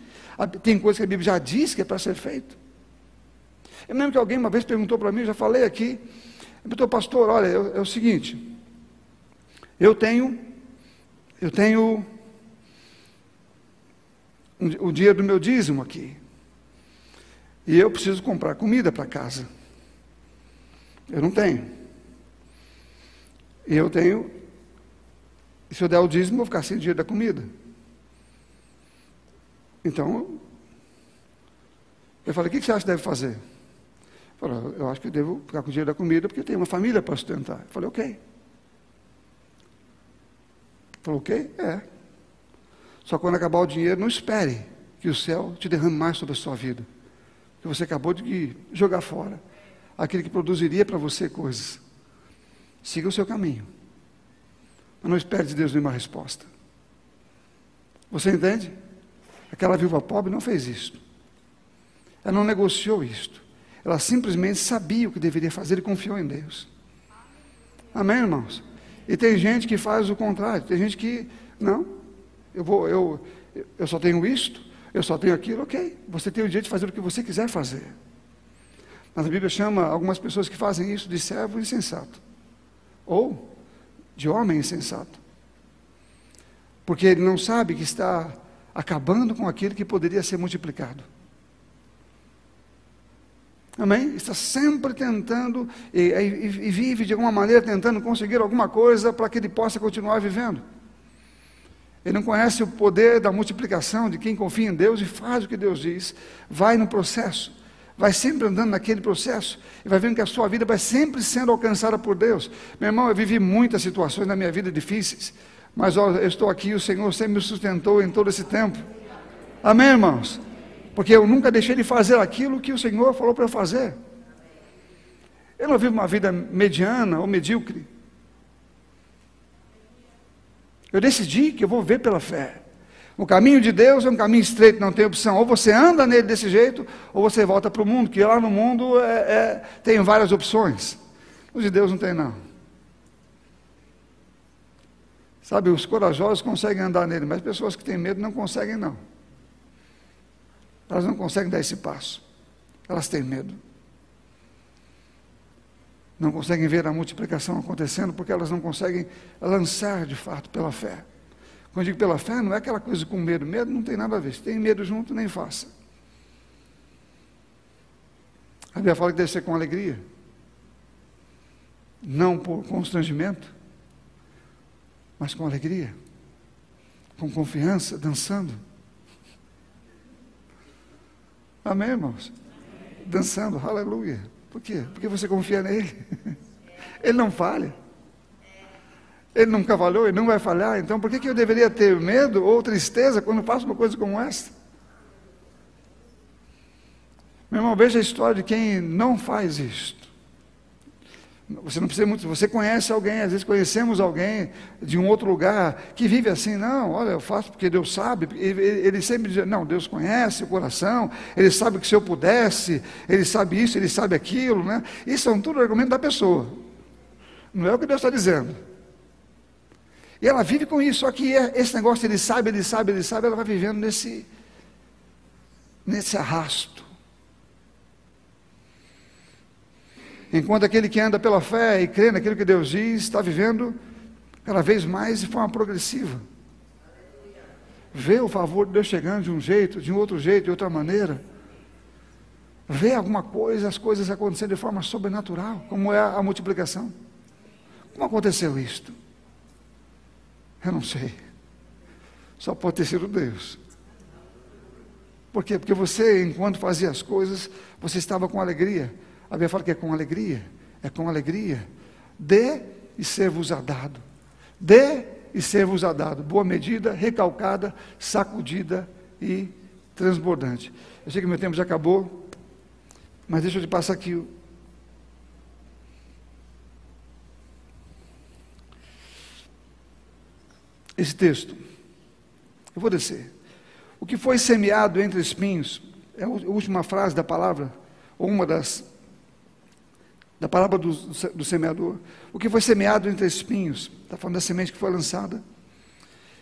Tem coisas que a Bíblia já diz que é para ser feito. Eu lembro que alguém uma vez perguntou para mim, já falei aqui. Perguntou, pastor, olha, é, é o seguinte. Eu tenho, eu tenho um, o dia do meu dízimo aqui. E eu preciso comprar comida para casa. Eu não tenho. E eu tenho e se eu der o dízimo, eu vou ficar sem dinheiro da comida. Então, eu falei, o que você acha que deve fazer? Falei, eu acho que eu devo ficar com o dinheiro da comida porque eu tenho uma família para sustentar. Eu falei, ok. Falou, ok? É. Só quando acabar o dinheiro, não espere que o céu te derrame mais sobre a sua vida. Que você acabou de jogar fora. Aquele que produziria para você coisas. Siga o seu caminho. Mas não espere de Deus nenhuma resposta. Você entende? Aquela viúva pobre não fez isto. Ela não negociou isto. Ela simplesmente sabia o que deveria fazer e confiou em Deus. Amém, irmãos? E tem gente que faz o contrário. Tem gente que, não, eu, vou, eu, eu só tenho isto, eu só tenho aquilo, ok. Você tem o direito de fazer o que você quiser fazer. Mas a Bíblia chama algumas pessoas que fazem isso de servo insensato. Ou de homem insensato. Porque ele não sabe que está acabando com aquilo que poderia ser multiplicado. Amém? Está sempre tentando e, e, e, vive de alguma maneira tentando conseguir alguma coisa para que ele possa continuar vivendo. Ele não conhece o poder da multiplicação de quem confia em Deus e faz o que Deus diz, vai no processo vai sempre andando naquele processo e vai vendo que a sua vida vai sempre sendo alcançada por Deus. Meu irmão, eu vivi muitas situações na minha vida difíceis, mas ó, eu estou aqui, o Senhor sempre me sustentou em todo esse tempo. Amém, irmãos? Porque eu nunca deixei de fazer aquilo que o Senhor falou para eu fazer. Eu não vivo uma vida mediana ou medíocre. Eu decidi que eu vou ver pela fé. O caminho de Deus é um caminho estreito, não tem opção. Ou você anda nele desse jeito, ou você volta para o mundo, que lá no mundo é, é, tem várias opções. Os de Deus não tem, não. Sabe, os corajosos conseguem andar nele, mas pessoas que têm medo não conseguem, não. Elas não conseguem dar esse passo. Elas têm medo. Não conseguem ver a multiplicação acontecendo porque elas não conseguem lançar de fato pela fé. Quando digo pela fé, não é aquela coisa com medo. Medo não tem nada a ver. Se tem medo junto, nem faça. A Bíblia fala que deve ser com alegria. Não por constrangimento, mas com alegria. Com confiança, dançando. Amém, irmãos? Dançando, aleluia. Por quê? Porque você confia nele. Ele não falha. Ele nunca falhou e não vai falhar, então por que, que eu deveria ter medo ou tristeza quando faço uma coisa como esta? Meu irmão, veja a história de quem não faz isto. Você não precisa muito, você conhece alguém, às vezes conhecemos alguém de um outro lugar que vive assim, não, olha, eu faço porque Deus sabe, ele, ele sempre diz, não, Deus conhece o coração, Ele sabe que se eu pudesse, Ele sabe isso, Ele sabe aquilo, né? Isso é um tudo argumento da pessoa, não é o que Deus está dizendo. E ela vive com isso, só que é, esse negócio, Ele sabe, Ele sabe, Ele sabe, ela vai vivendo nesse, nesse arrasto. Enquanto aquele que anda pela fé e crê naquilo que Deus diz, está vivendo cada vez mais de forma progressiva. Vê o favor de Deus chegando de um jeito, de um outro jeito, de outra maneira. Vê alguma coisa, as coisas acontecendo de forma sobrenatural, como é a multiplicação. Como aconteceu isto? Eu não sei. Só pode ter sido Deus. Por quê? Porque você, enquanto fazia as coisas, você estava com alegria. A Bíblia fala que é com alegria, é com alegria. Dê e ser-vos-á dado. Dê e ser-vos-á dado. Boa medida, recalcada, sacudida e transbordante. Eu sei que meu tempo já acabou, mas deixa eu te passar aqui. Esse texto. Eu vou descer. O que foi semeado entre espinhos, é a última frase da palavra, ou uma das da palavra do, do semeador. O que foi semeado entre espinhos, está falando da semente que foi lançada.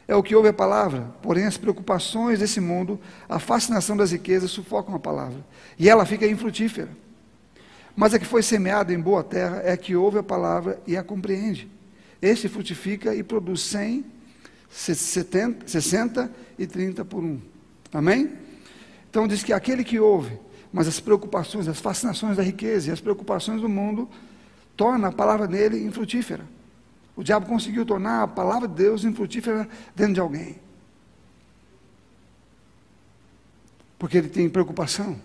É o que ouve a palavra, porém as preocupações desse mundo, a fascinação das riquezas sufocam a palavra, e ela fica infrutífera. Mas a que foi semeada em boa terra é a que ouve a palavra e a compreende. Este frutifica e produz 100, 70, 60 e 30 por um. Amém? Então diz que aquele que ouve mas as preocupações, as fascinações da riqueza e as preocupações do mundo tornam a palavra dele infrutífera. O diabo conseguiu tornar a palavra de Deus infrutífera dentro de alguém. Porque ele tem preocupação,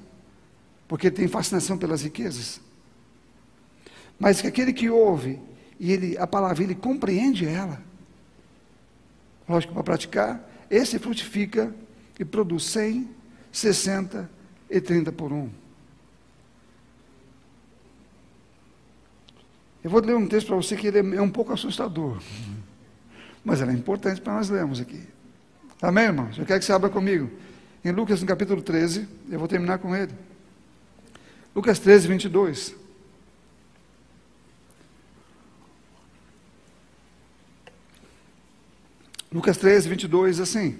porque ele tem fascinação pelas riquezas. Mas que aquele que ouve e ele, a palavra ele compreende ela, lógico para praticar, esse frutifica e produz 100, 60 e 30 por 1. Eu vou ler um texto para você que ele é um pouco assustador, mas ele é importante para nós lermos aqui. Amém, irmãos? Eu quero que você abra comigo. Em Lucas, no capítulo 13, eu vou terminar com ele. Lucas 13, 22. Lucas 13, 22, assim.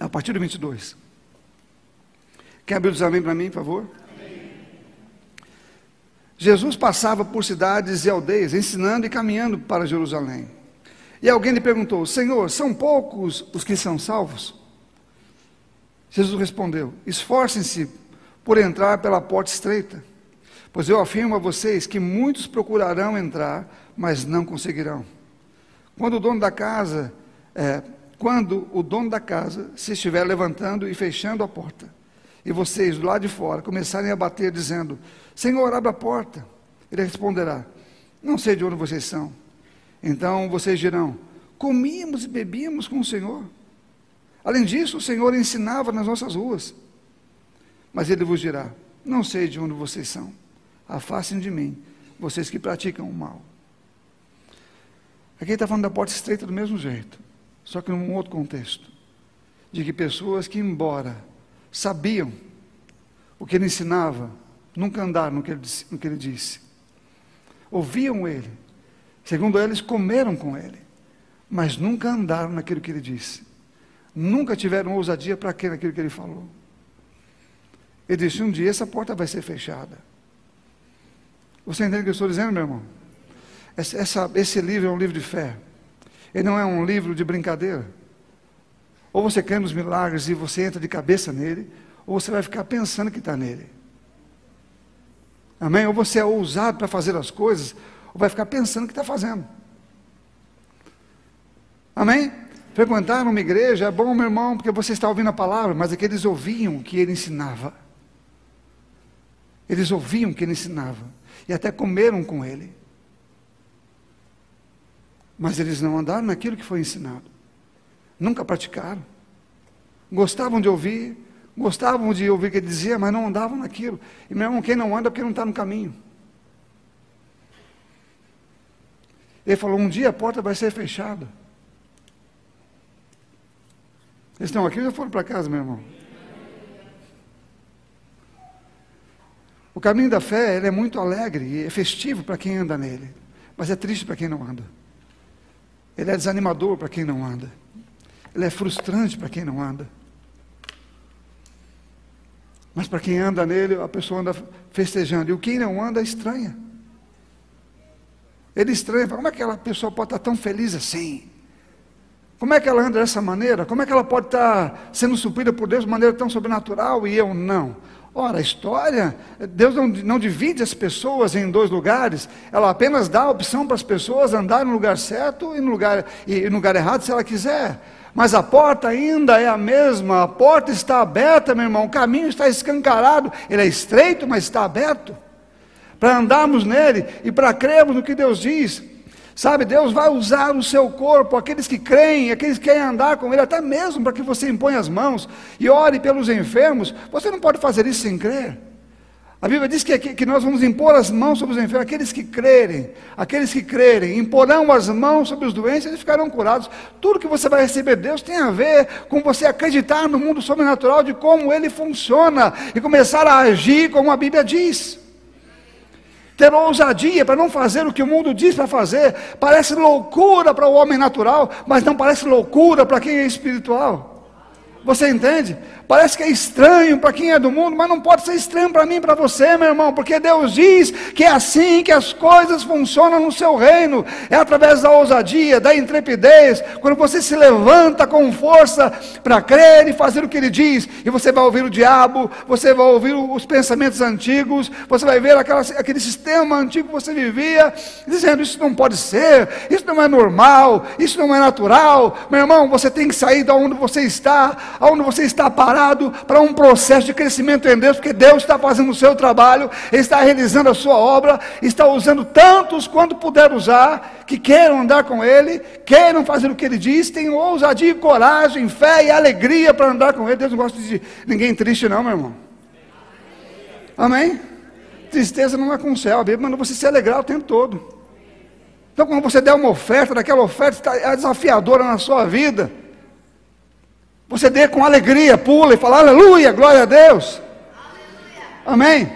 A partir do 22. Quer abrir os amém para mim, por favor? Jesus passava por cidades e aldeias, ensinando e caminhando para Jerusalém. E alguém lhe perguntou: Senhor, são poucos os que são salvos? Jesus respondeu: Esforcem-se por entrar pela porta estreita, pois eu afirmo a vocês que muitos procurarão entrar, mas não conseguirão. Quando o dono da casa, é, quando o dono da casa se estiver levantando e fechando a porta, e vocês lado de fora começarem a bater dizendo: Senhor, abra a porta. Ele responderá: Não sei de onde vocês são. Então vocês dirão: Comíamos e bebíamos com o Senhor. Além disso, o Senhor ensinava nas nossas ruas. Mas ele vos dirá: Não sei de onde vocês são. Afastem de mim, vocês que praticam o mal. Aqui está falando da porta estreita do mesmo jeito, só que num outro contexto. De que pessoas que, embora sabiam o que ele ensinava, nunca andaram no que ele, no que ele disse. Ouviam ele, segundo eles, comeram com ele, mas nunca andaram naquilo que ele disse. Nunca tiveram ousadia para aquilo, naquilo que ele falou. Ele disse: Um dia essa porta vai ser fechada. Você entende o que eu estou dizendo, meu irmão? Essa, esse livro é um livro de fé. Ele não é um livro de brincadeira. Ou você crê nos milagres e você entra de cabeça nele, ou você vai ficar pensando que está nele. Amém? Ou você é ousado para fazer as coisas, ou vai ficar pensando que está fazendo. Amém? Frequentar uma igreja é bom, meu irmão, porque você está ouvindo a palavra, mas é que eles ouviam o que ele ensinava. Eles ouviam o que ele ensinava. E até comeram com ele. Mas eles não andaram naquilo que foi ensinado nunca praticaram. Gostavam de ouvir, gostavam de ouvir o que ele dizia, mas não andavam naquilo. E meu irmão, quem não anda é porque não está no caminho. Ele falou: um dia a porta vai ser fechada. Eles estão aqui ou já foram para casa, meu irmão? O caminho da fé é muito alegre e é festivo para quem anda nele, mas é triste para quem não anda. Ele é desanimador para quem não anda. Ele é frustrante para quem não anda. Mas para quem anda nele, a pessoa anda festejando. E o quem não anda estranha. Ele estranha, como é que aquela pessoa pode estar tão feliz assim? Como é que ela anda dessa maneira? Como é que ela pode estar sendo suprida por Deus de maneira tão sobrenatural e eu não? Ora, a história, Deus não, não divide as pessoas em dois lugares, ela apenas dá a opção para as pessoas andarem no lugar certo e no lugar, e no lugar errado se ela quiser. Mas a porta ainda é a mesma, a porta está aberta, meu irmão, o caminho está escancarado, ele é estreito, mas está aberto. Para andarmos nele e para crermos no que Deus diz. Sabe, Deus vai usar o seu corpo, aqueles que creem, aqueles que querem andar com Ele, até mesmo para que você imponha as mãos e ore pelos enfermos. Você não pode fazer isso sem crer. A Bíblia diz que, que nós vamos impor as mãos sobre os enfermos, aqueles que crerem, aqueles que crerem, imporão as mãos sobre os doentes, eles ficarão curados. Tudo que você vai receber de Deus tem a ver com você acreditar no mundo sobrenatural de como ele funciona e começar a agir como a Bíblia diz ter ousadia para não fazer o que o mundo diz para fazer. Parece loucura para o homem natural, mas não parece loucura para quem é espiritual. Você entende? Parece que é estranho para quem é do mundo, mas não pode ser estranho para mim para você, meu irmão, porque Deus diz que é assim que as coisas funcionam no seu reino. É através da ousadia, da intrepidez, quando você se levanta com força para crer e fazer o que ele diz, e você vai ouvir o diabo, você vai ouvir os pensamentos antigos, você vai ver aquela, aquele sistema antigo que você vivia, dizendo: Isso não pode ser, isso não é normal, isso não é natural. Meu irmão, você tem que sair da onde você está, aonde você está parado para um processo de crescimento em Deus, porque Deus está fazendo o seu trabalho, está realizando a sua obra, está usando tantos quanto puder usar, que queiram andar com Ele, queiram fazer o que Ele diz, tenham ousadia, coragem, fé e alegria para andar com Ele. Deus não gosta de ninguém triste, não, meu irmão. Amém? Tristeza não é com o céu, a Bíblia manda você se alegrar o tempo todo. Então, quando você der uma oferta, daquela oferta está desafiadora na sua vida, você dê com alegria, pula e fala aleluia, glória a Deus. Amém?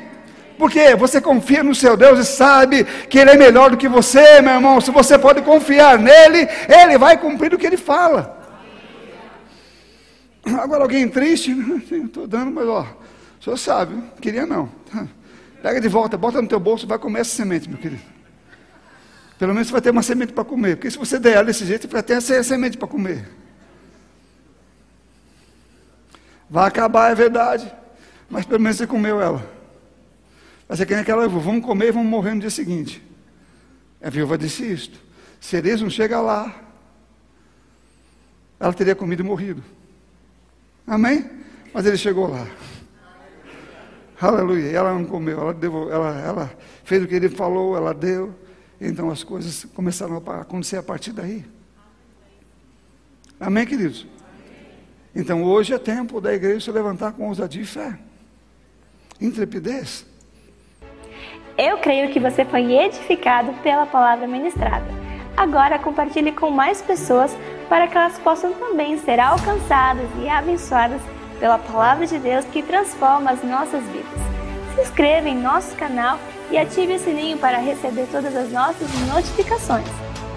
Porque você confia no seu Deus e sabe que Ele é melhor do que você, meu irmão. Se você pode confiar nele, Ele vai cumprir o que Ele fala. Agora alguém triste, estou dando, mas ó, o senhor sabe, não queria não. Pega de volta, bota no teu bolso e vai comer essa semente, meu querido. Pelo menos você vai ter uma semente para comer. Porque se você der ela desse jeito, você vai ter essa semente para comer. Vai acabar, é verdade. Mas pelo menos você comeu ela. Vai ser que nem aquela vamos comer e vamos morrer no dia seguinte. A viúva disse isto. Se Elias não chega lá, ela teria comido e morrido. Amém? Mas ele chegou lá. Aleluia. Ela não comeu, ela, ela, ela fez o que ele falou, ela deu. Então as coisas começaram a acontecer a partir daí. Amém, queridos? Então hoje é tempo da igreja se levantar com ousadia e fé, intrepidez. Eu creio que você foi edificado pela palavra ministrada. Agora compartilhe com mais pessoas para que elas possam também ser alcançadas e abençoadas pela palavra de Deus que transforma as nossas vidas. Se inscreva em nosso canal e ative o sininho para receber todas as nossas notificações.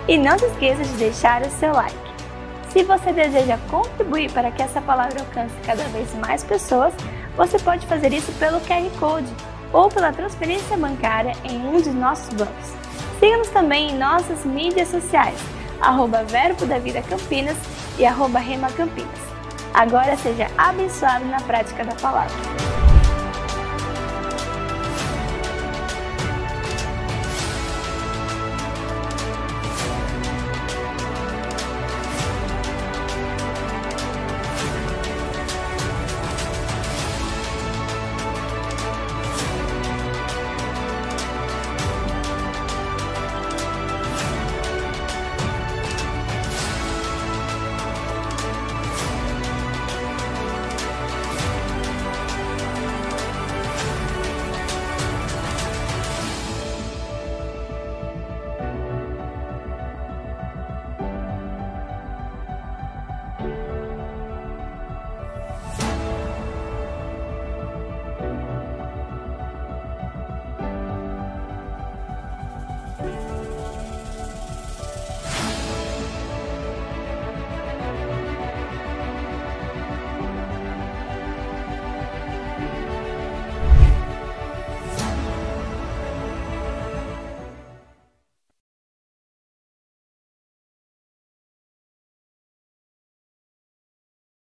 E não se esqueça de deixar o seu like. Se você deseja contribuir para que essa palavra alcance cada vez mais pessoas, você pode fazer isso pelo QR Code ou pela transferência bancária em um de nossos bancos. Siga-nos também em nossas mídias sociais, arroba Verbo da Vida Campinas e arroba Rema Campinas. Agora seja abençoado na prática da palavra.